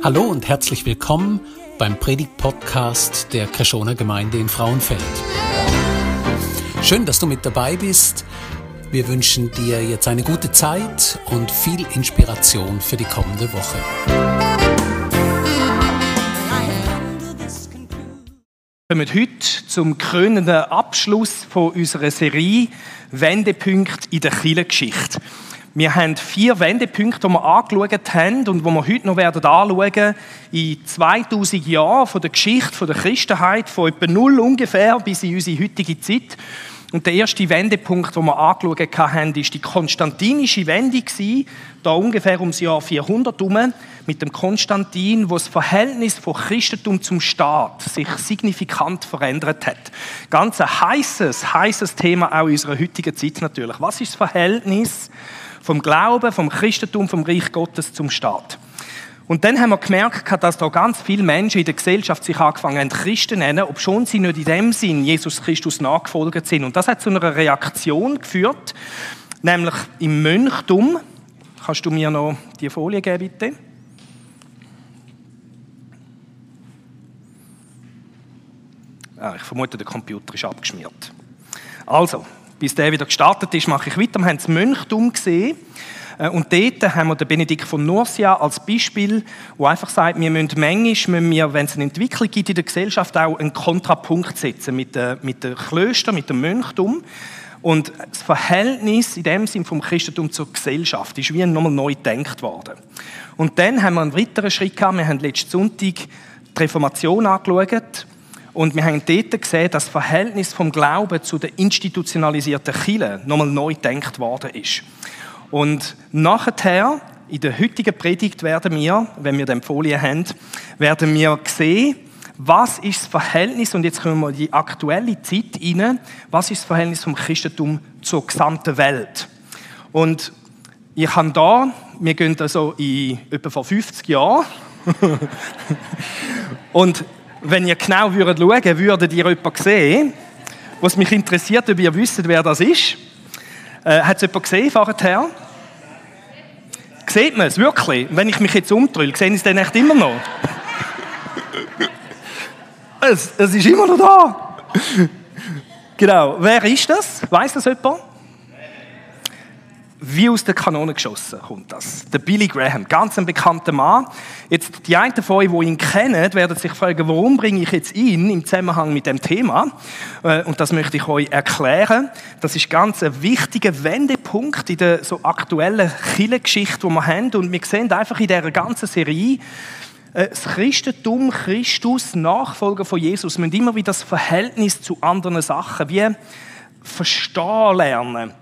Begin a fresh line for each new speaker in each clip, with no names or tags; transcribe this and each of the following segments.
Hallo und herzlich willkommen beim Predigt-Podcast der Kreschoner Gemeinde in Frauenfeld. Schön, dass du mit dabei bist. Wir wünschen dir jetzt eine gute Zeit und viel Inspiration für die kommende Woche.
Wir kommen heute zum krönenden Abschluss von unserer Serie Wendepunkt in der Kirchengeschichte. Wir haben vier Wendepunkte, die wir angeschaut haben und die wir heute noch werden anschauen in 2000 Jahren von der Geschichte der Christenheit, von etwa null ungefähr bis in unsere heutige Zeit. Und der erste Wendepunkt, den wir angeschaut haben, ist die konstantinische Wende da ungefähr ums Jahr 400 herum, mit dem Konstantin, wo das Verhältnis von Christentum zum Staat sich signifikant verändert hat. Ganz ein heißes, heißes Thema auch in unserer heutigen Zeit natürlich. Was ist das Verhältnis vom Glauben, vom Christentum, vom Reich Gottes zum Staat? Und dann haben wir gemerkt, dass da ganz viele Menschen in der Gesellschaft sich angefangen haben, Christen nennen, obschon sie nicht in dem Sinn Jesus Christus nachgefolgt sind. Und das hat zu einer Reaktion geführt, nämlich im Mönchtum. Kannst du mir noch die Folie geben, bitte? Ah, ich vermute, der Computer ist abgeschmiert. Also, bis der wieder gestartet ist, mache ich weiter. Wir haben das Mönchtum gesehen. Äh, und dort haben wir den Benedikt von Nursia als Beispiel, wo einfach sagt, wir müssen manchmal, müssen wir, wenn es eine Entwicklung gibt in der Gesellschaft, auch einen Kontrapunkt setzen mit den, mit den Klöstern, mit dem Mönchtum. Und das Verhältnis in dem Sinn vom Christentum zur Gesellschaft ist wie nochmal neu gedacht worden. Und dann haben wir einen weiteren Schritt gehabt. Wir haben letzten Sonntag die Reformation angeschaut. Und wir haben dort gesehen, dass das Verhältnis vom Glauben zu der institutionalisierten Kirche nochmal neu gedacht worden ist. Und nachher, in der heutigen Predigt, werden wir, wenn wir die Folie haben, werden wir sehen, was ist das Verhältnis, und jetzt kommen wir in die aktuelle Zeit rein, was ist das Verhältnis vom Christentum zur gesamten Welt? Und ich habe da, wir gehen also in etwa vor 50 Jahren, und wenn ihr genau würdet schauen, würdet ihr jemanden sehen, was mich interessiert, ob ihr wisst, wer das ist. Äh, Hat es jemand gesehen vorher? Sieht man es wirklich? Wenn ich mich jetzt umdrehe, sehen Sie es dann echt immer noch? es, es ist immer noch da. genau. Wer ist das? Weiß das jemand? Wie aus der Kanone geschossen kommt das. Der Billy Graham, ganz ein bekannter Mann. Jetzt, die einen von euch, die ihn kennen, werden sich fragen, warum bringe ich jetzt ihn im Zusammenhang mit dem Thema? Äh, und das möchte ich euch erklären. Das ist ganz ein wichtiger Wendepunkt in der so aktuellen Kirchengeschichte, die wir haben. Und wir sehen einfach in dieser ganzen Serie, äh, das Christentum, Christus, Nachfolger von Jesus, müssen immer wieder das Verhältnis zu anderen Sachen wie verstehen lernen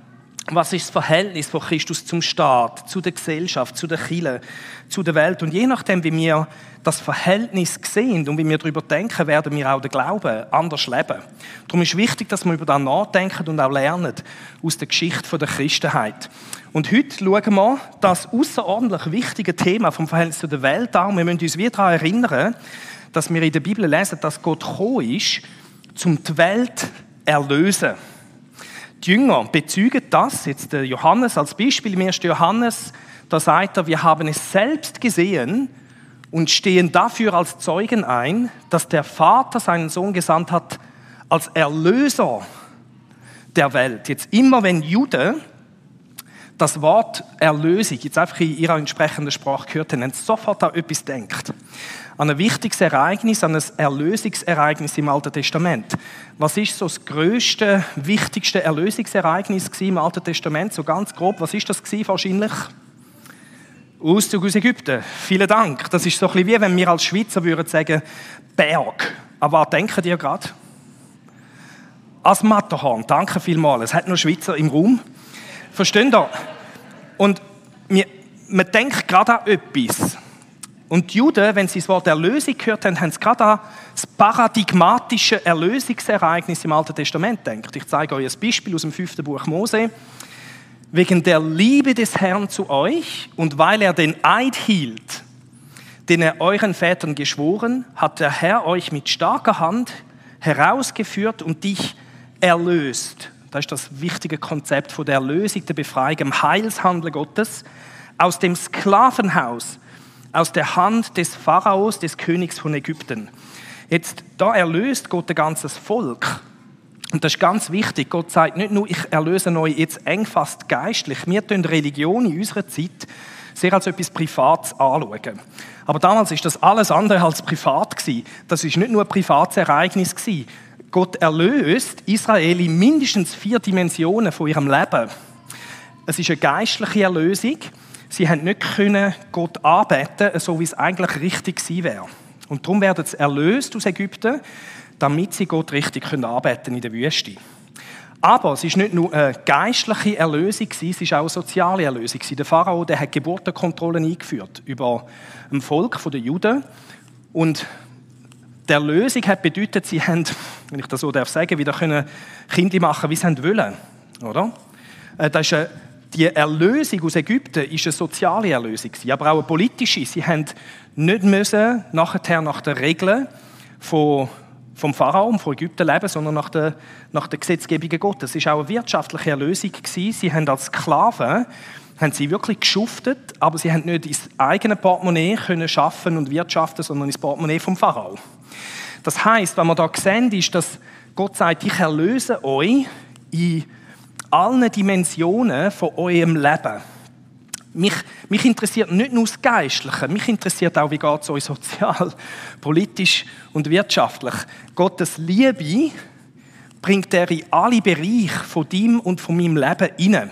was ist das Verhältnis von Christus zum Staat, zu der Gesellschaft, zu der Kirche, zu der Welt. Und je nachdem, wie wir das Verhältnis sehen und wie wir darüber denken, werden wir auch den Glauben anders leben. Darum ist wichtig, dass wir über das nachdenken und auch lernen aus der Geschichte der Christenheit. Und heute schauen wir das außerordentlich wichtige Thema vom Verhältnis zu der Welt an. Wir müssen uns wieder daran erinnern, dass wir in der Bibel lesen, dass Gott gekommen ist, um die Welt zu erlösen. Die Jünger bezeugen das, jetzt der Johannes als Beispiel im 1. Johannes, da sagt er, wir haben es selbst gesehen und stehen dafür als Zeugen ein, dass der Vater seinen Sohn gesandt hat als Erlöser der Welt. Jetzt immer wenn Jude das Wort Erlösung jetzt einfach in ihrer entsprechenden Sprache gehört haben, sofort an etwas denkt an ein wichtiges Ereignis, an ein Erlösungsereignis im Alten Testament. Was ist so das größte, wichtigste Erlösungsereignis im Alten Testament? So ganz grob, was ist das wahrscheinlich? Auszug aus Ägypten. Vielen Dank. Das ist so ein bisschen wie wenn wir als Schweizer würden sagen Berg. Aber was denken ihr gerade? Als Matterhorn. Danke vielmals. Es hat nur Schweizer im Raum. Versteht ihr? Und wir, man denkt gerade an etwas. Und die Juden, wenn sie das Wort Erlösung gehört haben, haben sie gerade an das paradigmatische Erlösungsereignis im Alten Testament gedacht. Ich zeige euch ein Beispiel aus dem fünften Buch Mose. Wegen der Liebe des Herrn zu euch und weil er den Eid hielt, den er euren Vätern geschworen, hat der Herr euch mit starker Hand herausgeführt und dich erlöst. Das ist das wichtige Konzept von der Erlösung, der Befreiung, im Heilshandel Gottes aus dem Sklavenhaus aus der Hand des Pharaos, des Königs von Ägypten. Jetzt, da erlöst Gott ein ganzes Volk. Und das ist ganz wichtig. Gott sagt nicht nur, ich erlöse euch jetzt eng fast geistlich. Wir tun Religion in unserer Zeit sehr als etwas Privates anschauen. Aber damals ist das alles andere als privat gewesen. Das ist nicht nur ein privates Ereignis gewesen. Gott erlöst Israel in mindestens vier Dimensionen von ihrem Leben. Es ist eine geistliche Erlösung. Sie haben nicht Gott anbeten, so wie es eigentlich richtig gewesen wäre. Und darum werden sie erlöst aus Ägypten, damit sie Gott richtig können anbeten in der Wüste. Aber es ist nicht nur eine geistliche Erlösung, es ist auch eine soziale Erlösung. Der Pharao der hat Geburtenkontrollen eingeführt über ein Volk der Juden. Und die Erlösung hat bedeutet, sie haben, wenn ich das so darf sagen, wieder können Kinder machen, wie sie wollen. Oder? Äh, das ist eine, die Erlösung aus Ägypten ist eine soziale Erlösung, aber auch eine politische. Sie haben nicht müssen nachher nach den Regeln von vom Pharao und von Ägypten leben, sondern nach der, nach der Gesetzgebung Gottes. Es war auch eine wirtschaftliche Erlösung. Sie haben als Sklaven haben sie wirklich geschuftet, aber sie haben nicht ins eigene Portemonnaie können schaffen und wirtschaften, sondern ins Portemonnaie vom Pharao. Das heißt, was wir da sehen, ist, dass Gott sagt, ich erlöse euch in allen Dimensionen von eurem Leben. Mich, mich interessiert nicht nur das Geistliche, mich interessiert auch, wie geht es euch sozial, politisch und wirtschaftlich. Gottes Liebe bringt er in alle Bereiche von deinem und von meinem Leben hinein.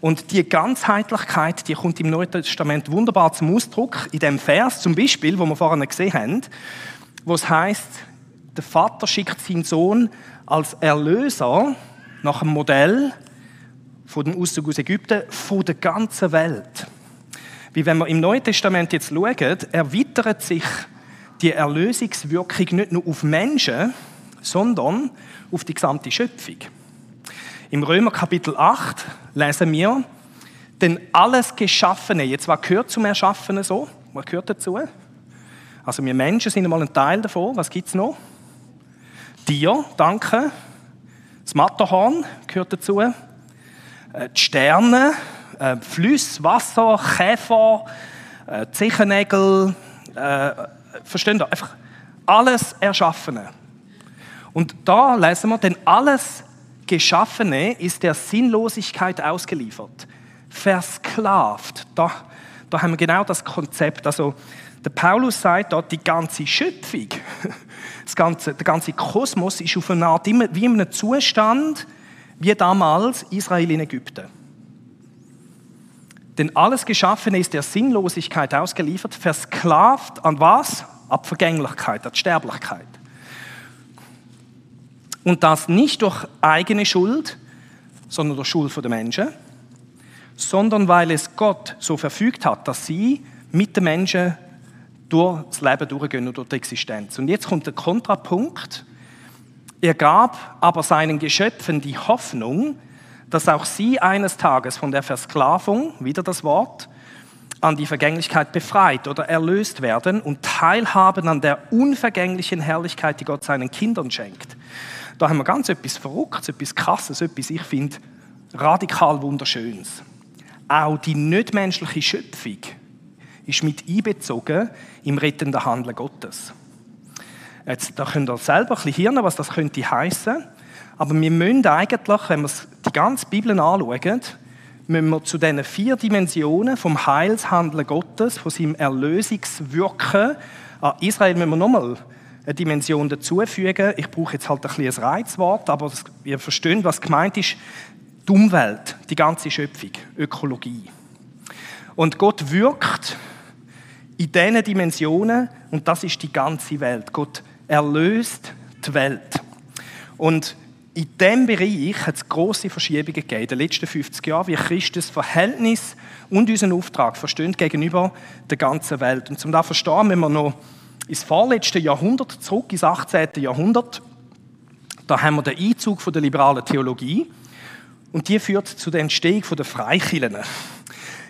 Und die Ganzheitlichkeit, die kommt im Neuen Testament wunderbar zum Ausdruck. In dem Vers zum Beispiel, wo wir vorhin gesehen haben, wo es heißt, der Vater schickt seinen Sohn als Erlöser nach dem Modell von dem Auszug aus Ägypten von der ganzen Welt. Wie wenn wir im Neuen Testament jetzt schauen, erweitert sich die Erlösungswirkung nicht nur auf Menschen, sondern auf die gesamte Schöpfung. Im Römer Kapitel 8 lesen wir, denn alles Geschaffene, jetzt was gehört zum Erschaffenen so? Was gehört dazu? Also wir Menschen sind einmal ein Teil davon. Was gibt es noch? Tier, danke. Das Matterhorn gehört dazu. Äh, die Sterne, äh, Flüsse, Wasser, Käfer, äh, Zechennägel, äh, verstehen Sie? Einfach alles Erschaffene. Und da lesen wir, denn alles Geschaffene ist der Sinnlosigkeit ausgeliefert, versklavt. Da, da haben wir genau das Konzept. Also, der Paulus sagt dort, die ganze Schöpfung, das ganze, der ganze Kosmos ist auf eine Art wie in einem Zustand, wie damals Israel in Ägypten. Denn alles Geschaffene ist der Sinnlosigkeit ausgeliefert, versklavt an was? Ab Vergänglichkeit, an Sterblichkeit. Und das nicht durch eigene Schuld, sondern durch Schuld der Menschen, sondern weil es Gott so verfügt hat, dass sie mit den Menschen durch das Leben durchgehen und durch die Existenz. Und jetzt kommt der Kontrapunkt. Er gab aber seinen Geschöpfen die Hoffnung, dass auch sie eines Tages von der Versklavung, wieder das Wort, an die Vergänglichkeit befreit oder erlöst werden und teilhaben an der unvergänglichen Herrlichkeit, die Gott seinen Kindern schenkt. Da haben wir ganz etwas Verrücktes, etwas Krasses, etwas, ich finde, radikal Wunderschönes. Auch die nichtmenschliche Schöpfung ist mit einbezogen im rettenden Handeln Gottes. Jetzt, da könnt ihr selber ein bisschen hirnen, was das könnte heißen. Aber wir müssen eigentlich, wenn wir die ganze Bibel anschauen, müssen wir zu diesen vier Dimensionen vom Heilshandeln Gottes, von seinem Erlösungswirken an Israel müssen wir nochmal eine Dimension dazufügen. Ich brauche jetzt halt ein bisschen ein Reizwort, aber ihr versteht, was gemeint ist. Die Umwelt, die ganze Schöpfung, Ökologie. Und Gott wirkt in diesen Dimensionen und das ist die ganze Welt. Gott erlöst die Welt. Und in diesem Bereich hat es grosse Verschiebungen gegeben in den letzten 50 Jahren, wie Christus Verhältnis und unseren Auftrag verstehen gegenüber der ganzen Welt. Und zum das zu verstehen, müssen wir noch ins vorletzte Jahrhundert zurück, ins 18. Jahrhundert. Da haben wir den Einzug der liberalen Theologie und die führt zu der Entstehung der Freikirchen.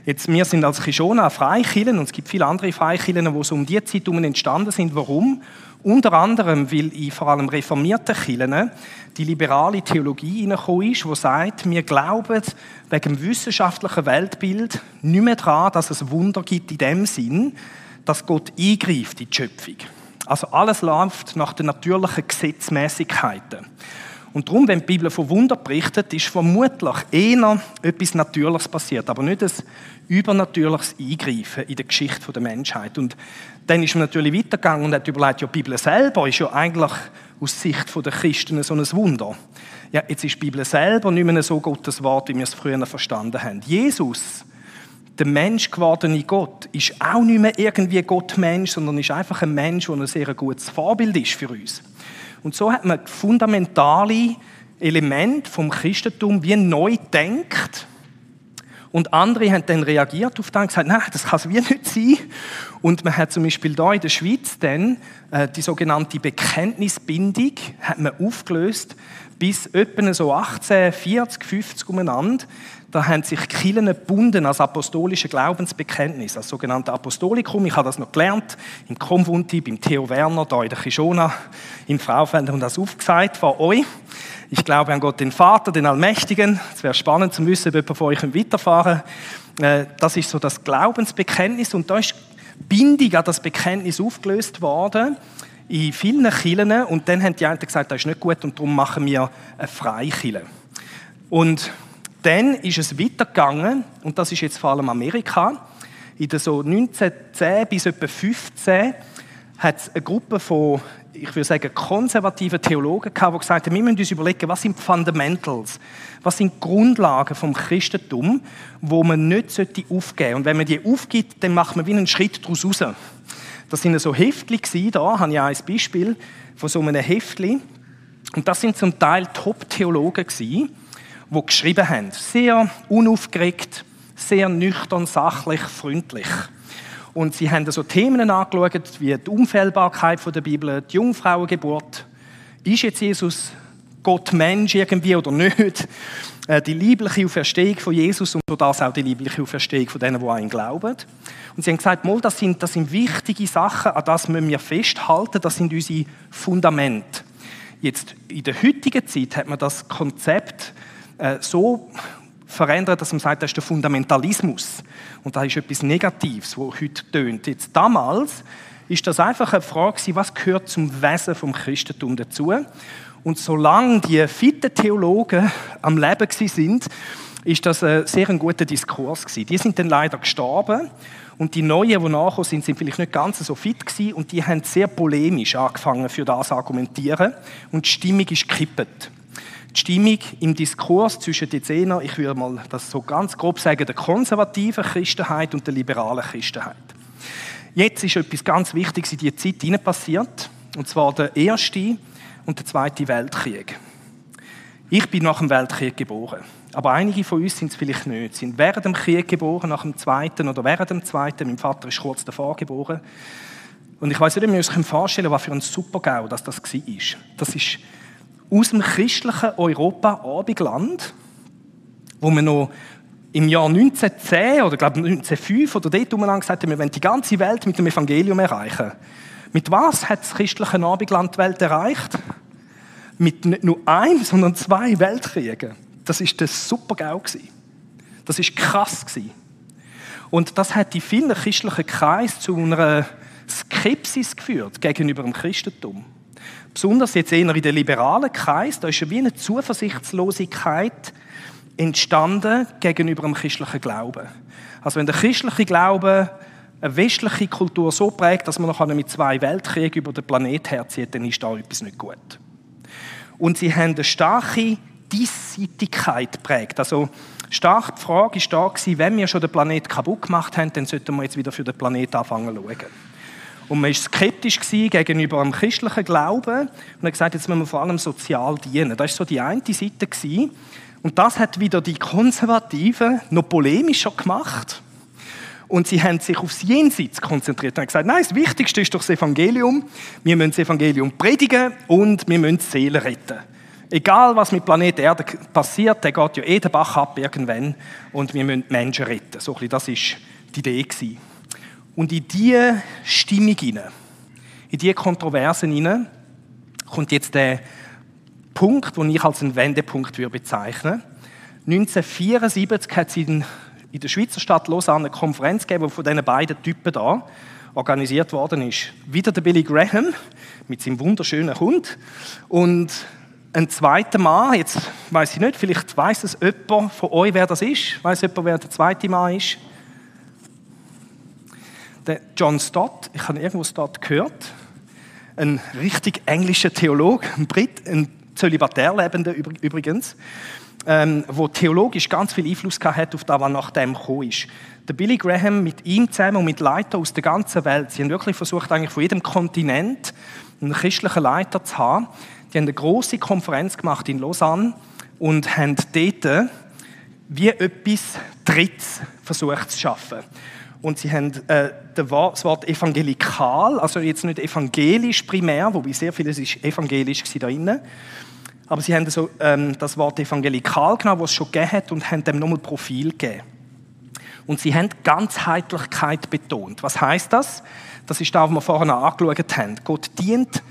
Jetzt, wir sind als Kishona Freikirchen und es gibt viele andere Freikirchen, die so um die Zeit entstanden sind. Warum? Unter anderem, weil in vor allem reformierten Kirchen die liberale Theologie hineingekommen ist, die sagt, wir glauben wegen dem wissenschaftlichen Weltbild nicht mehr daran, dass es Wunder gibt in dem Sinn, dass Gott eingreift in die Schöpfung. Also alles läuft nach den natürlichen Gesetzmäßigkeiten. Und darum, wenn die Bibel von Wunder berichtet, ist vermutlich eher etwas Natürliches passiert, aber nicht ein übernatürliches Eingreifen in der Geschichte der Menschheit. Und dann ist man natürlich weitergegangen und hat überlegt, ja, die Bibel selber ist ja eigentlich aus Sicht der Christen so ein Wunder. Ja, jetzt ist die Bibel selber nicht mehr so Gottes Wort, wie wir es früher verstanden haben. Jesus, der Mensch gewordene Gott, ist auch nicht mehr irgendwie Gott-Mensch, sondern ist einfach ein Mensch, der ein sehr gutes Vorbild ist für uns. Und so hat man fundamentale Elemente vom Christentum wie neu denkt. Und andere haben dann reagiert auf das und gesagt, nein, das kann es wie nicht sein. Und man hat zum Beispiel da in der Schweiz dann äh, die sogenannte Bekenntnisbindung hat man aufgelöst bis etwa so 18, 40, 50 umeinander da haben sich Kirchen gebunden als apostolische Glaubensbekenntnis, als sogenannte Apostolikum. Ich habe das noch gelernt im Konvunti, beim Theo Werner, da in der Kishona, in Fraufeld und das aufgesagt von euch. Ich glaube an Gott, den Vater, den Allmächtigen. Es wäre spannend zu wissen, ob jemand von euch weiterfahren äh, Das ist so das Glaubensbekenntnis und da ist Bindung an das Bekenntnis aufgelöst worden in vielen Kirchen und dann haben die einen gesagt, das ist nicht gut und darum machen wir eine Freikirche. Und dann ist es weitergegangen, und das ist jetzt vor allem Amerika. In den so 1910 bis etwa 15 hat es eine Gruppe von, ich würde sagen, konservativen Theologen gehabt, die gesagt haben, wir müssen uns überlegen, was sind die Fundamentals, was sind die Grundlagen vom Christentum, wo man nicht aufgeben sollte. Und wenn man die aufgibt, dann macht man wie einen Schritt daraus raus. Das sind so Heftli da habe ich ein Beispiel von so einem Heftli. Und das sind zum Teil Top-Theologen die geschrieben haben. Sehr unaufgeregt, sehr nüchtern, sachlich, freundlich. Und sie haben so Themen angeschaut, wie die Unfehlbarkeit der Bibel, die Jungfrauengeburt. Ist jetzt Jesus Gott Mensch irgendwie oder nicht? Äh, die liebliche Auferstehung von Jesus und das auch die liebliche Auferstehung von denen, die an ihn glauben. Und sie haben gesagt, mal, das sind, das sind wichtige Sachen, an das müssen wir festhalten, das sind unsere Fundamente. Jetzt, in der heutigen Zeit hat man das Konzept äh, so verändert, dass man sagt, das ist der Fundamentalismus. Und das ist etwas Negatives, wo heute tönt. Jetzt damals ist das einfach eine Frage, was gehört zum Wesen vom Christentum dazu? Und solange die fitten Theologen am Leben sind, ist das ein sehr ein guter Diskurs gewesen. Die sind dann leider gestorben und die Neuen, die nachgekommen sind, sind vielleicht nicht ganz so fit gewesen und die haben sehr polemisch angefangen für das argumentieren und die Stimmung ist gekippt die Stimmung im Diskurs zwischen den Zehner, ich würde mal das so ganz grob sagen, der konservativen Christenheit und der liberalen Christenheit. Jetzt ist etwas ganz Wichtiges in diese Zeit hinein passiert, und zwar der Erste und der Zweite Weltkrieg. Ich bin nach dem Weltkrieg geboren. Aber einige von uns sind es vielleicht nicht. Sind während dem Krieg geboren, nach dem Zweiten oder während dem Zweiten. Mein Vater ist kurz davor geboren. Und ich weiß nicht, ob ihr euch vorstellen was für ein Super-GAU das war. Das ist aus dem christlichen Europa Abendland, wo man noch im Jahr 1910 oder glaube 1905 oder dort umeinander gesagt haben, wir wollen die ganze Welt mit dem Evangelium erreichen. Mit was hat das christliche Abendland die Welt erreicht? Mit nicht nur einem, sondern zwei Weltkriegen. Das ist das super Das ist krass Und das hat in vielen christlichen Kreisen zu einer Skepsis geführt gegenüber dem Christentum. Besonders jetzt eher in den liberalen Kreis, da ist wie eine Zuversichtslosigkeit entstanden gegenüber dem christlichen Glauben. Also wenn der christliche Glaube eine westliche Kultur so prägt, dass man noch mit zwei Weltkriegen über den Planet herzieht, dann ist da etwas nicht gut. Und sie haben eine starke Diesseitigkeit prägt. Also stark die Frage ist da wenn wir schon den Planet kaputt gemacht haben, dann sollten wir jetzt wieder für den Planet anfangen zu schauen. Und man war skeptisch gegenüber dem christlichen Glauben und hat gesagt, jetzt müssen wir vor allem sozial dienen. Das war so die eine Seite. Und das hat wieder die Konservativen noch polemischer gemacht. Und sie haben sich aufs Jenseits konzentriert und haben gesagt, nein, das Wichtigste ist doch das Evangelium. Wir müssen das Evangelium predigen und wir müssen Seelen retten. Egal, was mit Planet Erde passiert, der geht ja eh den Bach ab irgendwann und wir müssen Menschen retten. So ein bisschen, das war die Idee. Gewesen. Und in diese Stimmung hinein, in diese Kontroversen hinein, kommt jetzt der Punkt, den ich als einen Wendepunkt würde bezeichnen 1974 hat es in, der Schweizer Stadt Lausanne eine Konferenz gegeben, von diesen beiden Typen da. organisiert worden ist. Wieder der Billy Graham mit seinem wunderschönen Hund und ein zweiter Mann, jetzt weiß ich nicht, vielleicht weiß es jemand von euch, wer das ist. Weiß jemand, wer der zweite Mann ist? Der John Stott, ich habe irgendwo Stott gehört, ein richtig englischer Theologe, ein Brit, ein Zölibatär lebender übrigens, ähm, wo theologisch ganz viel Einfluss hat auf das, was nach dem gekommen ist. Der Billy Graham mit ihm zusammen und mit Leitern aus der ganzen Welt, sie haben wirklich versucht, eigentlich von jedem Kontinent einen christlichen Leiter zu haben. Die haben eine große Konferenz gemacht in Lausanne und haben dort wie etwas Drittes versucht zu schaffen. Und sie haben äh, das Wort evangelikal, also jetzt nicht evangelisch primär, wobei sehr vieles ist evangelisch da drinnen, aber sie haben so, ähm, das Wort evangelikal genommen, was es schon gegeben hat, und haben dem nochmal Profil gegeben. Und sie haben Ganzheitlichkeit betont. Was heißt das? Das ist das, was wir vorhin angeschaut haben. Gott dient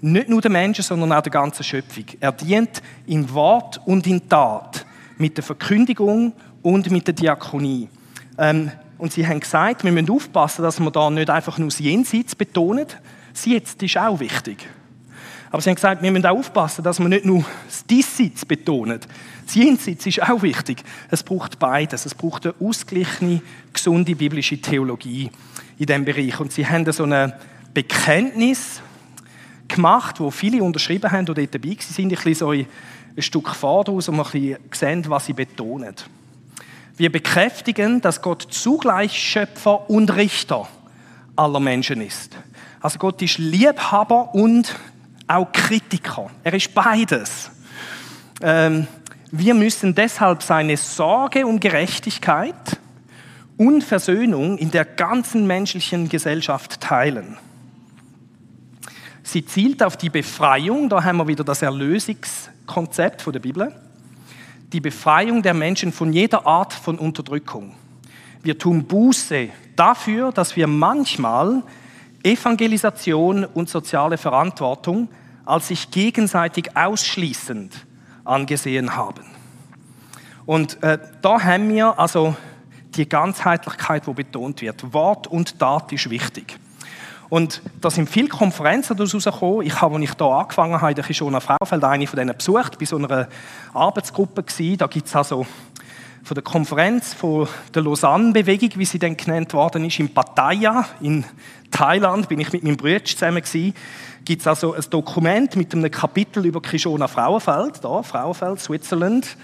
nicht nur den Menschen, sondern auch der ganzen Schöpfung. Er dient in Wort und in Tat, mit der Verkündigung und mit der Diakonie. Ähm, und sie haben gesagt, wir müssen aufpassen, dass wir da nicht einfach nur das Jenseits betonen. Das Jetzt ist auch wichtig. Aber sie haben gesagt, wir müssen auch aufpassen, dass wir nicht nur das Diesseits betonen. Das Jenseits ist auch wichtig. Es braucht beides. Es braucht eine ausgeglichene, gesunde biblische Theologie in diesem Bereich. Und sie haben so ein Bekenntnis gemacht, wo viele unterschrieben haben oder dabei sind. Ich lese euch ein Stück daraus, um ein bisschen sehen, was sie betonen. Wir bekräftigen, dass Gott zugleich Schöpfer und Richter aller Menschen ist. Also Gott ist Liebhaber und auch Kritiker. Er ist beides. Ähm, wir müssen deshalb seine Sorge um Gerechtigkeit und Versöhnung in der ganzen menschlichen Gesellschaft teilen. Sie zielt auf die Befreiung, da haben wir wieder das Erlösungskonzept von der Bibel, die Befreiung der Menschen von jeder Art von Unterdrückung. Wir tun Buße dafür, dass wir manchmal Evangelisation und soziale Verantwortung als sich gegenseitig ausschließend angesehen haben. Und äh, da haben wir also die Ganzheitlichkeit, wo betont wird. Wort und Tat ist wichtig. Und da sind viele Konferenzen daraus herausgekommen. Ich habe, als ich hier angefangen habe, in der Kishona Fraufeld eine von denen besucht, bei so einer Arbeitsgruppe gewesen. Da gibt es also von der Konferenz von der Lausanne-Bewegung, wie sie dann genannt worden ist, in Pattaya in Thailand, bin ich mit meinem Bruder zusammen gewesen, gibt es also ein Dokument mit einem Kapitel über Kishona Frauenfeld, da, Frauenfeld, Switzerland.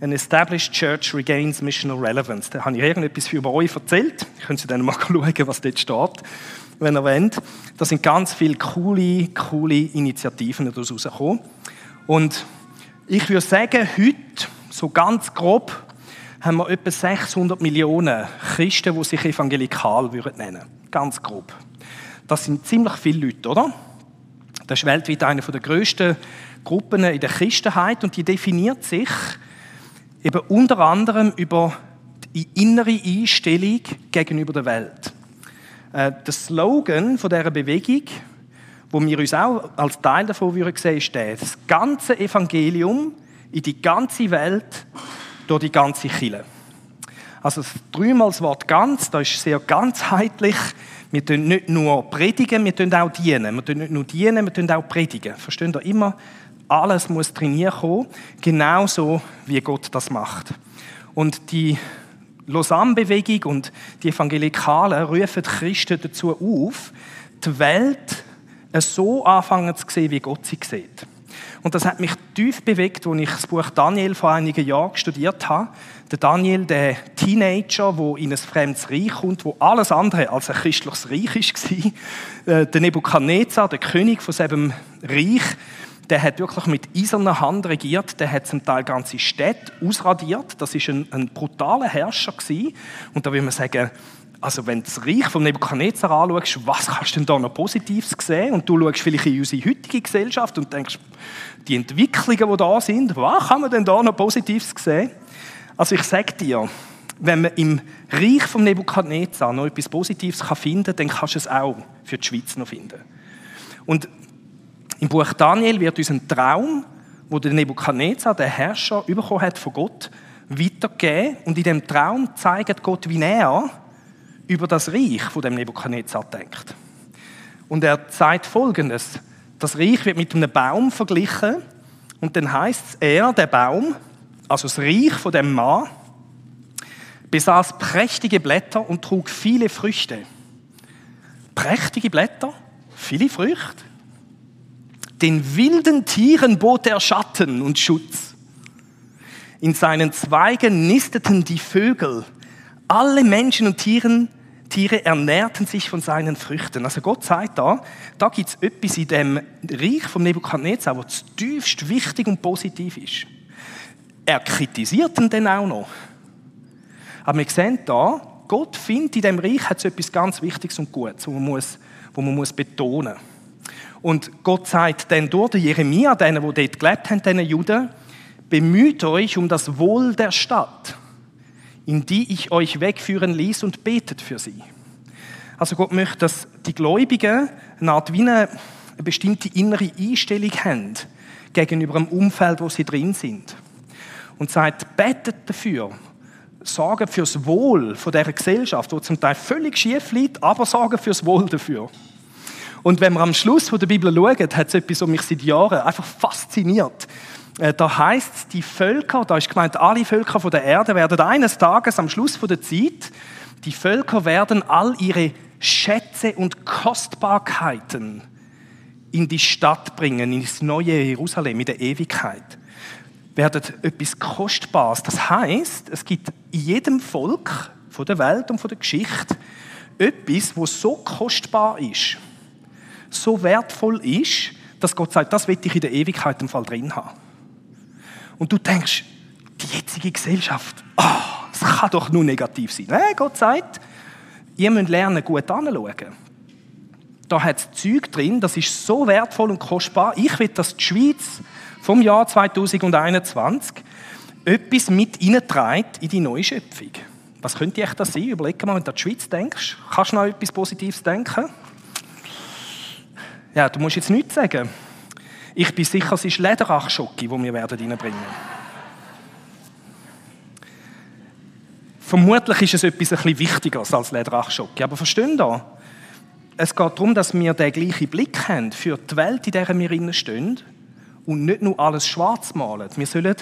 An Established Church Regains Missional Relevance. Da habe ich irgendetwas über euch erzählt. Können Sie dann mal schauen, was dort steht wenn ihr wollt. Da sind ganz viele coole, coole Initiativen daraus rausgekommen. Und ich würde sagen, heute, so ganz grob, haben wir etwa 600 Millionen Christen, die sich evangelikal würden nennen. Ganz grob. Das sind ziemlich viele Leute, oder? Das ist weltweit eine der grössten Gruppen in der Christenheit und die definiert sich eben unter anderem über die innere Einstellung gegenüber der Welt. Äh, der Slogan von dieser Bewegung, wo wir uns auch als Teil davon sehen würden ist der, das ganze Evangelium in die ganze Welt durch die ganze Kirche. Also dreimal das Wort ganz, das ist sehr ganzheitlich. Wir tun nicht nur predigen, wir tun auch dienen. Wir tun nicht nur dienen, wir tun auch predigen. Verstehen ihr immer? Alles muss trainiert kommen, genauso wie Gott das macht. Und die Lausanne-Bewegung und die Evangelikalen rufen die Christen dazu auf, die Welt so anfangen zu sehen, wie Gott sie sieht. Und das hat mich tief bewegt, als ich das Buch Daniel vor einigen Jahren studiert habe. Der Daniel, der Teenager, der in ein fremdes Reich kommt, wo alles andere als ein christliches Reich war. Äh, der Nebukadnezar, der König von seinem Reich, der hat wirklich mit eiserner Hand regiert, der hat zum Teil ganze Städte ausradiert. Das ist ein, ein brutaler Herrscher gewesen. Und da will man sagen, also wenn du das Reich von Nebuchadnezzar anschaust, was kannst du denn da noch Positives sehen? Und du schaust vielleicht in unsere heutige Gesellschaft und denkst, die Entwicklungen, die da sind, was kann man denn da noch Positives sehen? Also ich sage dir, wenn man im Reich von Nebuchadnezzar noch etwas Positives finden kann, dann kannst du es auch für die Schweiz noch finden. Und im Buch Daniel wird uns ein Traum, wo der Nebukadnezar, der Herrscher, bekommen hat von Gott, weitergegeben. Und in dem Traum zeigt Gott, wie er über das Reich von dem Nebukadnezar denkt. Und er sagt Folgendes. Das Reich wird mit einem Baum verglichen und dann heißt es, er, der Baum, also das Reich von dem Mann, besaß prächtige Blätter und trug viele Früchte. Prächtige Blätter, viele Früchte. Den wilden Tieren bot er Schatten und Schutz. In seinen Zweigen nisteten die Vögel. Alle Menschen und Tieren, Tiere ernährten sich von seinen Früchten. Also Gott sagt da, da gibt es etwas in dem Reich vom Nebukadnezar, was tiefst wichtig und positiv ist. Er kritisiert ihn dann auch noch. Aber wir sehen da, Gott findet in dem Reich hat etwas ganz Wichtiges und Gutes, wo man muss, wo man muss betonen muss. Und Gott sagt dann durch Jeremia, denen, die dort gelebt haben, diesen Juden, bemüht euch um das Wohl der Stadt, in die ich euch wegführen ließ und betet für sie. Also Gott möchte, dass die Gläubigen eine Art wie eine, bestimmte innere Einstellung haben gegenüber dem Umfeld, wo sie drin sind. Und sagt, betet dafür, sorgen fürs Wohl von dieser Gesellschaft, wo zum Teil völlig schief liegt, aber sorgen fürs Wohl dafür. Und wenn wir am Schluss der Bibel schauen, hat es etwas, was mich seit Jahren einfach fasziniert. Äh, da heißt es, die Völker, da ist gemeint, alle Völker von der Erde werden eines Tages am Schluss der Zeit, die Völker werden all ihre Schätze und Kostbarkeiten in die Stadt bringen, ins neue Jerusalem, in der Ewigkeit. Werden etwas Kostbares. Das heißt, es gibt in jedem Volk von der Welt und von der Geschichte etwas, wo so kostbar ist, so wertvoll ist, dass Gott sagt, das will ich in der Ewigkeit im Fall drin haben. Und du denkst, die jetzige Gesellschaft, oh, das kann doch nur negativ sein. Nein, Gott sagt, ihr müsst lernen, gut anzuschauen. Da hat es Zeug drin, das ist so wertvoll und kostbar. Ich will, dass die Schweiz vom Jahr 2021 etwas mit hineinträgt in die neue Schöpfung. Was könnte echt das sein? Überleg mal, wenn du an die Schweiz denkst. Kannst du noch etwas Positives denken? Ja, du musst jetzt nichts sagen. Ich bin sicher, es ist Lederachschocke, wo wir werden reinbringen. Vermutlich ist es etwas ein bisschen wichtiger als Lederachschocke. Aber verstehen da? Es geht darum, dass wir den gleichen Blick haben für die Welt, in der wir stehen und nicht nur alles schwarz malen. Wir sollen,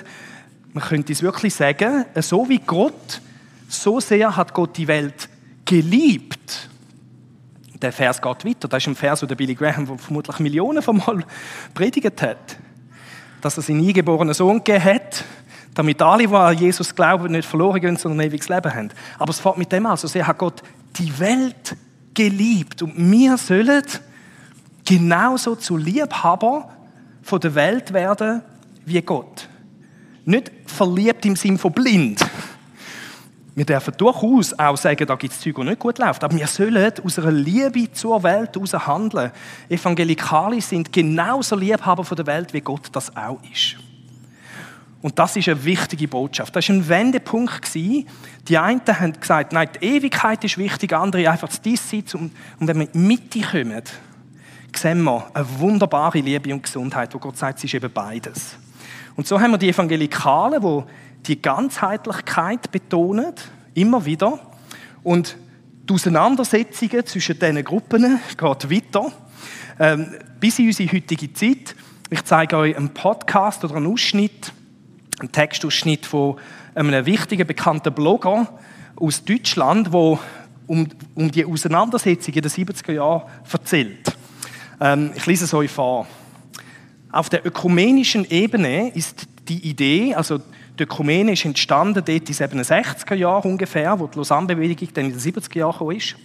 man könnte es wirklich sagen, so wie Gott, so sehr hat Gott die Welt geliebt, der Vers geht weiter. Das ist ein Vers, den Billy Graham vermutlich Millionen von Mal predigt hat. Dass er seinen eingeborenen Sohn gegeben hat, damit alle, die an Jesus glauben, nicht verloren gehen, sondern ein ewiges Leben haben. Aber es fängt mit dem an. Also, sehr hat Gott die Welt geliebt. Und wir sollen genauso zu Liebhaber von der Welt werden wie Gott. Nicht verliebt im Sinn von blind, wir dürfen durchaus auch sagen, da gibt es Zeug, die nicht gut läuft. Aber wir sollen aus einer Liebe zur Welt heraus handeln. Evangelikale sind genauso Liebhaber von der Welt, wie Gott das auch ist. Und das ist eine wichtige Botschaft. Das war ein Wendepunkt. Die einen haben gesagt, nein, die Ewigkeit ist wichtig, andere einfach das Diesseits. Und wenn wir in die Mitte kommen, sehen wir eine wunderbare Liebe und Gesundheit, wo Gott sagt, es ist eben beides. Und so haben wir die Evangelikalen, die die Ganzheitlichkeit betonen, immer wieder. Und die Auseinandersetzungen zwischen diesen Gruppen geht weiter, ähm, bis in unsere heutige Zeit. Ich zeige euch einen Podcast oder einen Ausschnitt, einen Textausschnitt von einem wichtigen, bekannten Blogger aus Deutschland, der um, um die Auseinandersetzungen der 70er Jahre erzählt. Ähm, ich lese es euch vor. Auf der ökumenischen Ebene ist die Idee, also die Ökumene ist entstanden dort in den 67er Jahren ungefähr, wo die Lausanne-Bewegung dann in den 70er Jahren ist.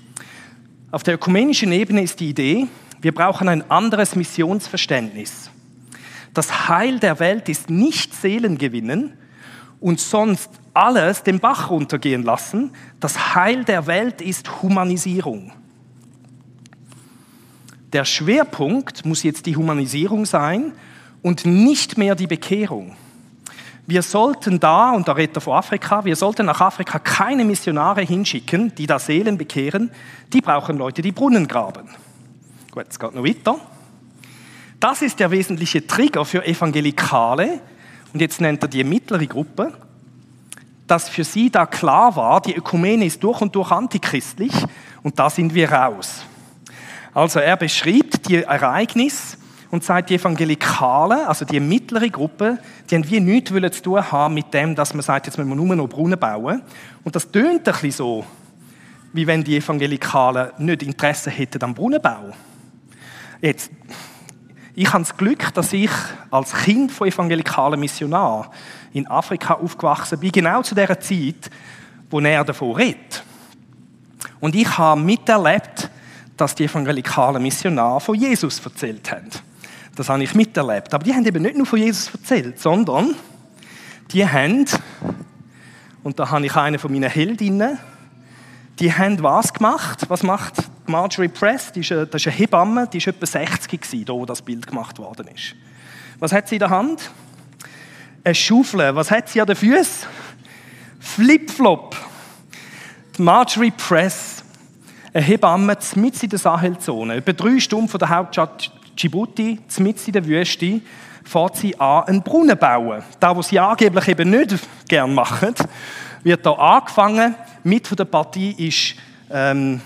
Auf der ökumenischen Ebene ist die Idee, wir brauchen ein anderes Missionsverständnis. Das Heil der Welt ist nicht Seelen gewinnen und sonst alles den Bach runtergehen lassen. Das Heil der Welt ist Humanisierung. Der Schwerpunkt muss jetzt die Humanisierung sein und nicht mehr die Bekehrung wir sollten da, und da redet er von Afrika, wir sollten nach Afrika keine Missionare hinschicken, die da Seelen bekehren. Die brauchen Leute, die Brunnen graben. Gut, es geht noch weiter. Das ist der wesentliche Trigger für Evangelikale. Und jetzt nennt er die mittlere Gruppe. dass für sie da klar war, die Ökumene ist durch und durch antichristlich und da sind wir raus. Also er beschreibt die Ereignisse und sagt, die Evangelikalen, also die mittlere Gruppe, die haben wie nichts zu tun haben mit dem, dass man sagt, jetzt müssen wir nur noch Brunnen bauen. Und das tönt ein bisschen so, wie wenn die Evangelikalen nicht Interesse hätten am Brunnenbau. Jetzt, ich habe das Glück, dass ich als Kind von evangelikalen Missionar in Afrika aufgewachsen bin, genau zu der Zeit, wo er davon redet. Und ich habe miterlebt, dass die evangelikalen Missionare von Jesus erzählt haben. Das habe ich miterlebt. Aber die haben eben nicht nur von Jesus erzählt, sondern die haben, und da habe ich eine von meinen Heldinnen, die haben was gemacht? Was macht Marjorie Press? Die ist eine, das ist eine Hebamme, die war etwa 60 gewesen, da wo das Bild gemacht worden ist. Was hat sie in der Hand? Eine Schaufel. Was hat sie an den Füßen? Flipflop. Marjorie Press, eine Hebamme, mitten in der Sahelzone, etwa drei Stunden von der Hauptstadt Djibouti, mitten in der Wüste, fährt sie an, einen Brunnen bauen. Da, was sie angeblich eben nicht gern machen, wird da angefangen. Mit von der Partie ist, ähm,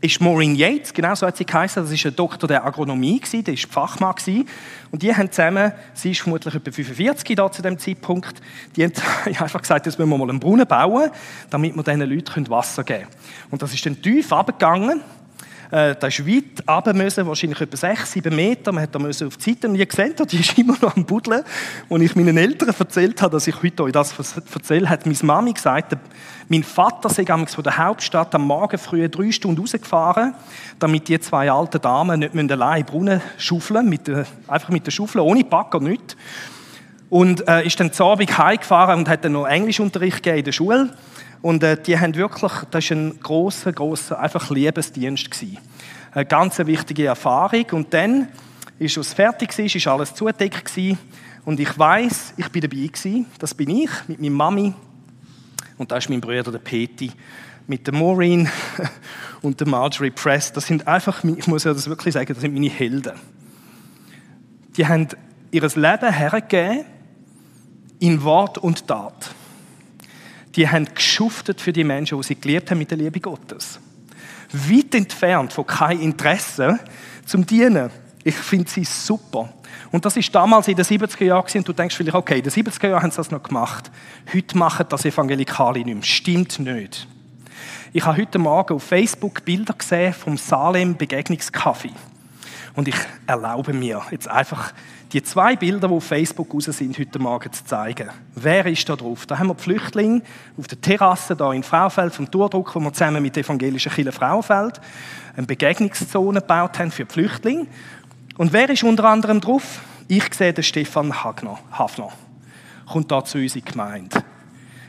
ist Maureen Yates, genau so hat sie geheißen. Das ist ein Doktor der Agronomie, gewesen, der ist Fachmann. Gewesen. Und die haben zusammen, sie ist vermutlich etwa 45 da zu dem Zeitpunkt, die haben einfach gesagt, jetzt müssen wir mal einen Brunnen bauen, damit wir diesen Leuten Wasser geben können. Und das ist dann tief abgegangen äh, da ist weit runter müssen, wahrscheinlich etwa 6, 7 Meter. Man hat da müssen auf die Seite und ihr seht, die ist immer noch am Buddeln. Als ich meinen Eltern erzählt habe, dass ich heute euch das erzähle, hat meine Mami gesagt, mein Vater sei von der Hauptstadt am Morgen früh drei Stunden rausgefahren, damit die zwei alten Damen nicht allein Brunnen schaufeln, mit der, einfach mit der Schaufel, ohne Backer, nichts. Und äh, ist dann zu Abend heimgefahren und hat dann noch Englischunterricht gegeben in der Schule. Und äh, die haben wirklich, das war ein großer, großer, einfach Liebesdienst gewesen. Eine ganz wichtige Erfahrung. Und dann, ist es fertig war, ist alles zugedeckt gewesen. Und ich weiß, ich bin dabei gewesen. Das bin ich mit meiner Mami. Und da ist mein Bruder, der Peti, mit der Maureen und der Marjorie Press. Das sind einfach, ich muss ja das wirklich sagen, das sind meine Helden. Die haben ihr Leben hergegeben in Wort und Tat die haben geschuftet für die Menschen, die sie geliebt haben mit der Liebe Gottes. Weit entfernt von kein Interesse zum Dienen. Ich finde sie super. Und das ist damals in den 70er Jahren und du denkst vielleicht, okay, in den 70er Jahren haben sie das noch gemacht. Heute machen das Evangelikale nicht mehr. Stimmt nicht. Ich habe heute Morgen auf Facebook Bilder gesehen vom Salem Begegnungskaffee. Und ich erlaube mir jetzt einfach die zwei Bilder, die auf Facebook raus sind, heute Morgen zu zeigen. Wer ist da drauf? Da haben wir die Flüchtlinge auf der Terrasse da in Fraufeld vom Tourdruck, wo wir zusammen mit der evangelischen Kirche Fraufeld eine Begegnungszone gebaut haben für die Flüchtlinge. Und wer ist unter anderem drauf? Ich sehe den Stefan Hagner, Hafner. Kommt da zu uns in die Gemeinde.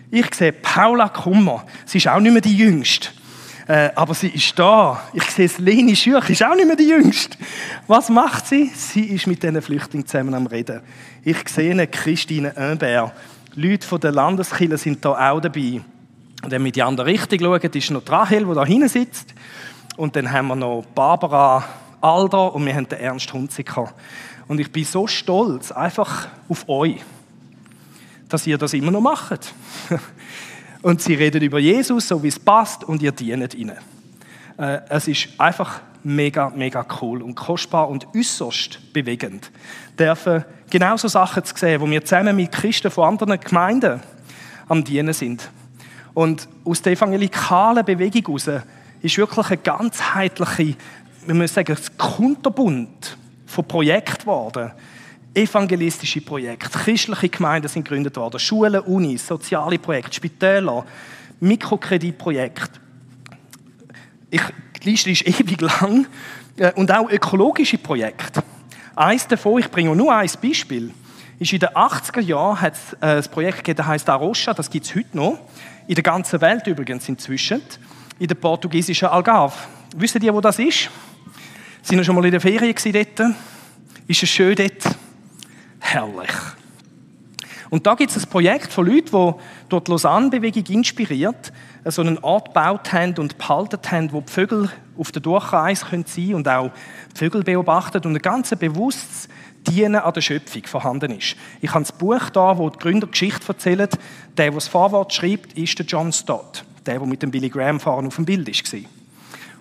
Ich sehe Paula Kummer. Sie ist auch nicht mehr die Jüngste. Äh, aber sie ist da. Ich sehe es, Leni Schürch ist auch nicht mehr die Jüngste. Was macht sie? Sie ist mit diesen Flüchtlingen zusammen am Reden. Ich sehe Christine Imbert. Leute von der Landeskirche sind da auch dabei. Und wenn wir die andere Richtung schauen, ist noch Rahel, die da hinten sitzt. Und dann haben wir noch Barbara Alder und wir haben den Ernst Hunziker. Und ich bin so stolz einfach auf euch, dass ihr das immer noch macht. Und sie reden über Jesus, so wie es passt, und ihr dient ihnen. Äh, es ist einfach mega, mega cool und kostbar und äußerst bewegend, dürfen genauso Sachen zu sehen, wo wir zusammen mit Christen von anderen Gemeinden am Dienen sind. Und aus der evangelikalen Bewegung heraus ist wirklich eine ganzheitliche, wir müssen sagen, ein Kunterbund von Projekten geworden, evangelistische Projekte, christliche Gemeinden sind gegründet worden, Schulen, Unis, soziale Projekte, Spitäler, Mikrokreditprojekte. Ich, die Liste ist ewig lang. Äh, und auch ökologische Projekte. Eins davon, ich bringe nur ein Beispiel, ist in den 80er Jahren hat es äh, ein Projekt gegeben, das heißt Arosha, das gibt es heute noch. In der ganzen Welt übrigens inzwischen. In der portugiesischen Algarve. Wisst ihr, wo das ist? Sind ihr schon mal in der Ferien dort? Ist es schön dort? Herrlich. Und da gibt es ein Projekt von Leuten, die durch die Lausanne-Bewegung inspiriert, so einen Ort gebaut haben und behalten haben, wo die Vögel auf der Durchreise sein können und auch die Vögel beobachten und ein ganz bewusstes Dienen an der Schöpfung vorhanden ist. Ich habe das Buch da, wo die Gründer Geschichte erzählen. Der, der das Vorwort schreibt, ist der John Stott, der, der mit dem Billy Graham fahren auf dem Bild war.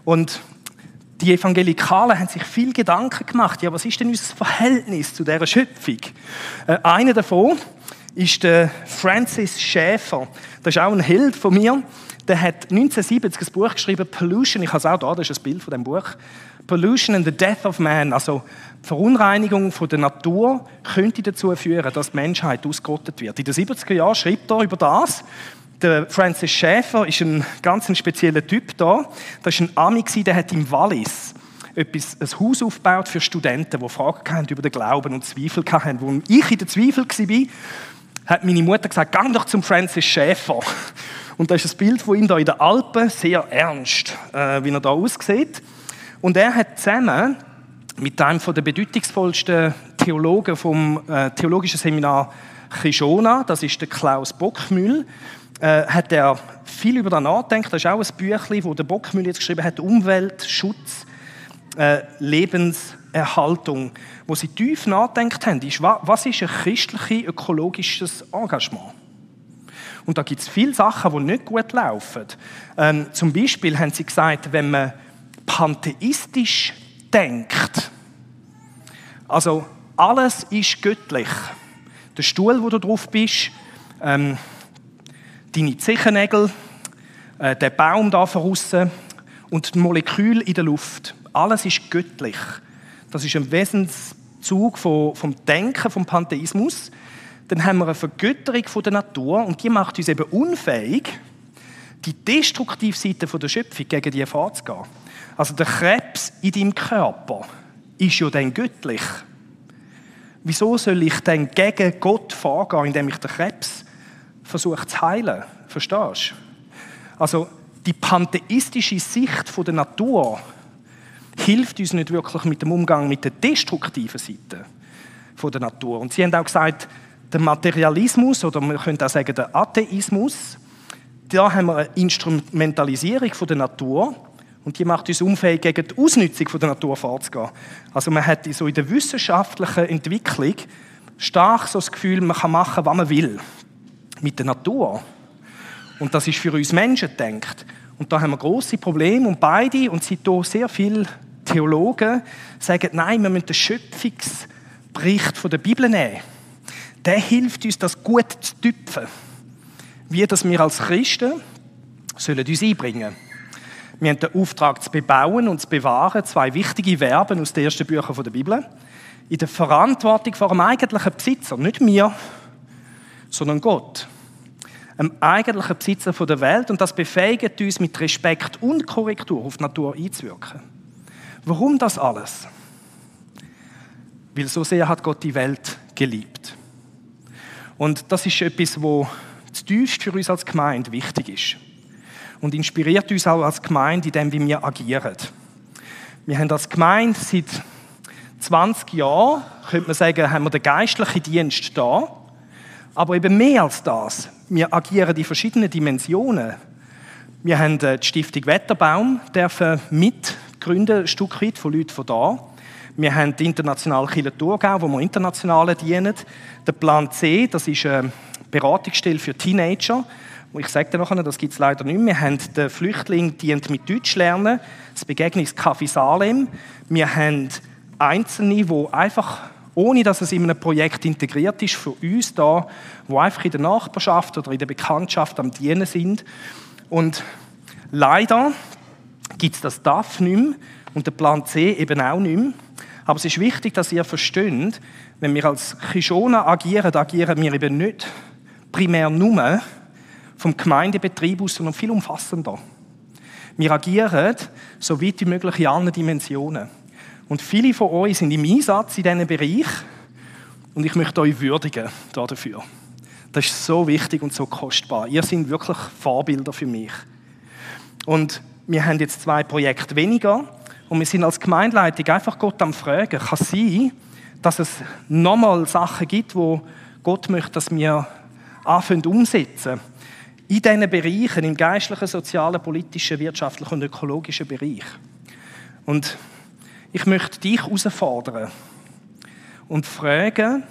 Und die Evangelikalen haben sich viel Gedanken gemacht. Ja, was ist denn unser Verhältnis zu dieser Schöpfung? Äh, einer davon ist der Francis Schäfer. Das ist auch ein Held von mir. Der hat 1970 ein Buch geschrieben, Pollution. Ich habe es auch da, das ist ein Bild von dem Buch. Pollution and the Death of Man. Also die Verunreinigung von der Natur könnte dazu führen, dass die Menschheit ausgerottet wird. In den 70er Jahren schreibt er über das. Der Francis Schäfer ist ein ganz spezieller Typ da. Das war ein Ami, der hat im Wallis etwas, ein Haus aufgebaut für Studenten, die Fragen hatten über den Glauben und Zweifel hatten. Wo ich in den Zweifel war, hat meine Mutter gesagt, geh doch zum Francis Schäfer. Und da ist ein Bild von ihm da in den Alpen, sehr ernst, äh, wie er da aussieht. Und er hat zusammen mit einem der bedeutungsvollsten Theologen vom äh, Theologischen Seminar Chishona, das ist der Klaus Bockmühl, äh, hat er viel über das nachgedacht. Das ist auch ein Büchlein, das der Bockmühl jetzt geschrieben hat, Umweltschutz, äh, Lebenserhaltung, wo sie tief nachgedacht haben, ist, was ist ein christliches, ökologisches Engagement? Und da gibt es viele Sachen, die nicht gut laufen. Ähm, zum Beispiel haben sie gesagt, wenn man pantheistisch denkt, also alles ist göttlich. Der Stuhl, wo du drauf bist, ähm, deine Zechennägel, äh, der Baum da draussen und die Moleküle in der Luft. Alles ist göttlich. Das ist ein Wesenszug vom Denken, vom Pantheismus. Dann haben wir eine Vergötterung von der Natur und die macht uns eben unfähig, die destruktive Seite der Schöpfung gegen die vorzugehen. Also der Krebs in deinem Körper ist ja dann göttlich. Wieso soll ich dann gegen Gott vorgehen, indem ich den Krebs versuche zu heilen? Verstehst du? Also die pantheistische Sicht von der Natur hilft uns nicht wirklich mit dem Umgang mit der destruktiven Seite von der Natur. Und sie haben auch gesagt, der Materialismus oder man könnte auch sagen der Atheismus, da haben wir eine Instrumentalisierung von der Natur und die macht uns unfähig, gegen die Ausnutzung von der Natur vorzugehen. Also man hat so in der wissenschaftlichen Entwicklung stark so das Gefühl, man kann machen, was man will mit der Natur. Und das ist für uns Menschen gedacht. Und da haben wir große Probleme und beide, und sie hier sehr viele Theologen, sagen, nein, wir müssen den Schöpfungsbericht von der Bibel nehmen. Der hilft uns, das gut zu tüpfen. Wie das wir als Christen sollen uns einbringen. Wir haben den Auftrag zu bebauen und zu bewahren, zwei wichtige Verben aus den ersten Büchern der Bibel. In der Verantwortung vor dem eigentlichen Besitzer, nicht mir, sondern Gott einem eigentlichen Besitzer der Welt und das befähigt uns mit Respekt und Korrektur auf die Natur einzuwirken. Warum das alles? Weil so sehr hat Gott die Welt geliebt. Und das ist etwas, wo zutiefst für uns als Gemeinde wichtig ist. Und inspiriert uns auch als Gemeinde, indem wir agieren. Wir haben als Gemeinde seit 20 Jahren, könnte man sagen, haben wir den geistlichen Dienst da. Aber eben mehr als das. Wir agieren in verschiedenen Dimensionen. Wir haben äh, die Stiftung Wetterbaum dürfen mitgründen, ein Stück weit von Leuten von da. Wir haben die internationale Kirche Thurgau, wo wir international dienen. Der Plan C, das ist eine Beratungsstelle für Teenager. Ich sage dir noch, das gibt es leider nicht mehr. Wir haben den Flüchtling dient mit Deutsch lernen, das Begegnungscafé Salem. Wir haben Einzelne, die einfach ohne dass es in einem Projekt integriert ist, für uns da, wo einfach in der Nachbarschaft oder in der Bekanntschaft am Dienen sind. Und leider gibt es das DAF nicht mehr und der Plan C eben auch nicht mehr. Aber es ist wichtig, dass ihr versteht, wenn wir als Kishona agieren, agieren wir eben nicht primär nur vom Gemeindebetrieb aus, sondern viel umfassender. Wir agieren so weit wie möglich in allen Dimensionen. Und viele von euch sind im Einsatz in diesem Bereich und ich möchte euch würdigen dafür. Das ist so wichtig und so kostbar. Ihr seid wirklich Vorbilder für mich. Und wir haben jetzt zwei Projekte weniger und wir sind als Gemeindeleitung einfach Gott am Fragen. Kann sein, dass es nochmal Sachen gibt, wo Gott möchte, dass wir anfangen umsetzen? In diesen Bereichen, im geistlichen, sozialen, politischen, wirtschaftlichen und ökologischen Bereich. Und ich möchte dich herausfordern und fragen,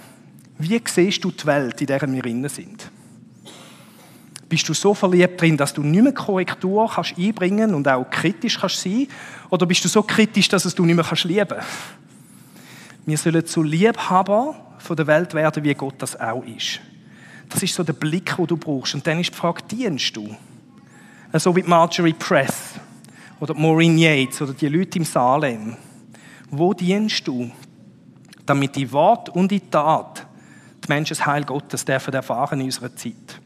wie siehst du die Welt, in der wir drin sind? Bist du so verliebt drin, dass du nicht mehr Korrektur kannst einbringen und auch kritisch kannst sein? Oder bist du so kritisch, dass es du nicht mehr kannst lieben? Wir sollen zu Liebhaber von der Welt werden, wie Gott das auch ist. Das ist so der Blick, den du brauchst. Und dann ist die Frage, dienst du? So wie Marjorie Press oder Maureen Yates oder die Leute im Salem. Wo dienst du, damit die Wort und die Tat die Menschen das Heil Gottes dürfen erfahren in unserer Zeit?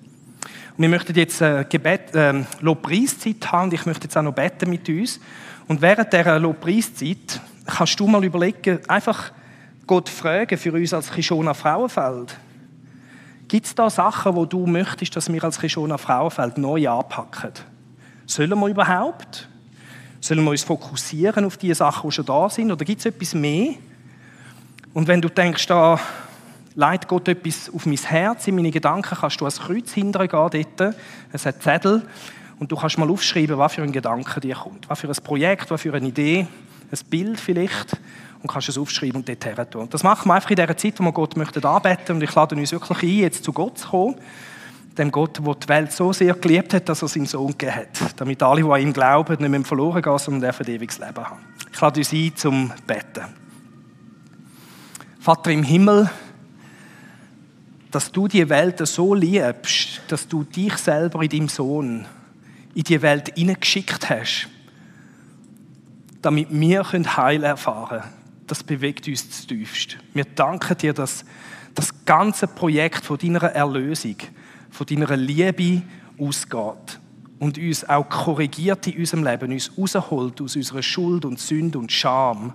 Und wir möchten jetzt äh, Gebet, äh, Lobpreiszeit haben und ich möchte jetzt auch noch beten mit uns. Und während dieser Lobpreiszeit kannst du mal überlegen, einfach Gott fragen für uns als Kishona Frauenfeld. Gibt es da Sachen, wo du möchtest, dass wir als Kishona Frauenfeld neu anpacken? Sollen wir überhaupt? Sollen wir uns fokussieren auf die Sachen, die schon da sind? Oder gibt es etwas mehr? Und wenn du denkst, da leitet Gott etwas auf mein Herz, in meine Gedanken, kannst du als Kreuz hindern dort. Es hat Zettel. Und du kannst mal aufschreiben, was für ein Gedanke dir kommt. Was für ein Projekt, was für eine Idee, ein Bild vielleicht. Und kannst es aufschreiben und dort her tun. Und das machen wir einfach in dieser Zeit, wo wir Gott möchten anbeten. Und ich lade uns wirklich ein, jetzt zu Gott zu kommen. Dem Gott, der die Welt so sehr geliebt hat, dass er seinen Sohn gegeben hat. Damit alle, die an ihn glauben, nicht mehr verloren gehen, sondern ein ewiges Leben haben. Ich lade uns ein zum Beten. Vater im Himmel, dass du die Welt so liebst, dass du dich selber in deinem Sohn in die Welt hineingeschickt hast, damit wir Heil erfahren können. Das bewegt uns zu tiefst. Wir danken dir, dass das ganze Projekt von deiner Erlösung, von deiner Liebe ausgeht und uns auch korrigiert in unserem Leben, uns rausholt aus unserer Schuld und Sünde und Scham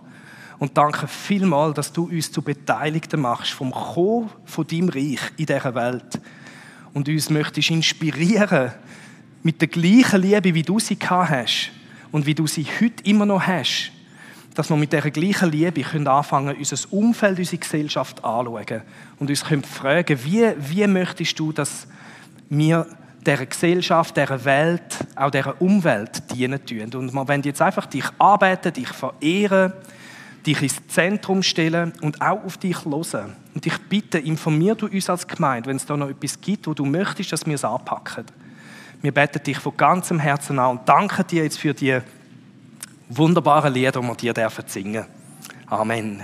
und danke vielmal, dass du uns zu Beteiligten machst vom Kommen von deinem Reich in dieser Welt. Und uns möchtest inspirieren mit der gleichen Liebe, wie du sie gehabt hast und wie du sie heute immer noch hast, dass wir mit dieser gleichen Liebe können anfangen unser Umfeld, unsere Gesellschaft anschauen und uns können fragen, wie, wie möchtest du, dass wir dieser Gesellschaft, dieser Welt, auch dieser Umwelt dienen tun. Und wir wollen jetzt einfach dich arbeiten, dich verehren, dich ins Zentrum stellen und auch auf dich hören. Und ich bitte, informier du uns als Gemeinde, wenn es da noch etwas gibt, wo du möchtest, dass wir es anpacken. Wir beten dich von ganzem Herzen an und danken dir jetzt für die wunderbaren Lieder, die wir dir dürfen singen. Amen.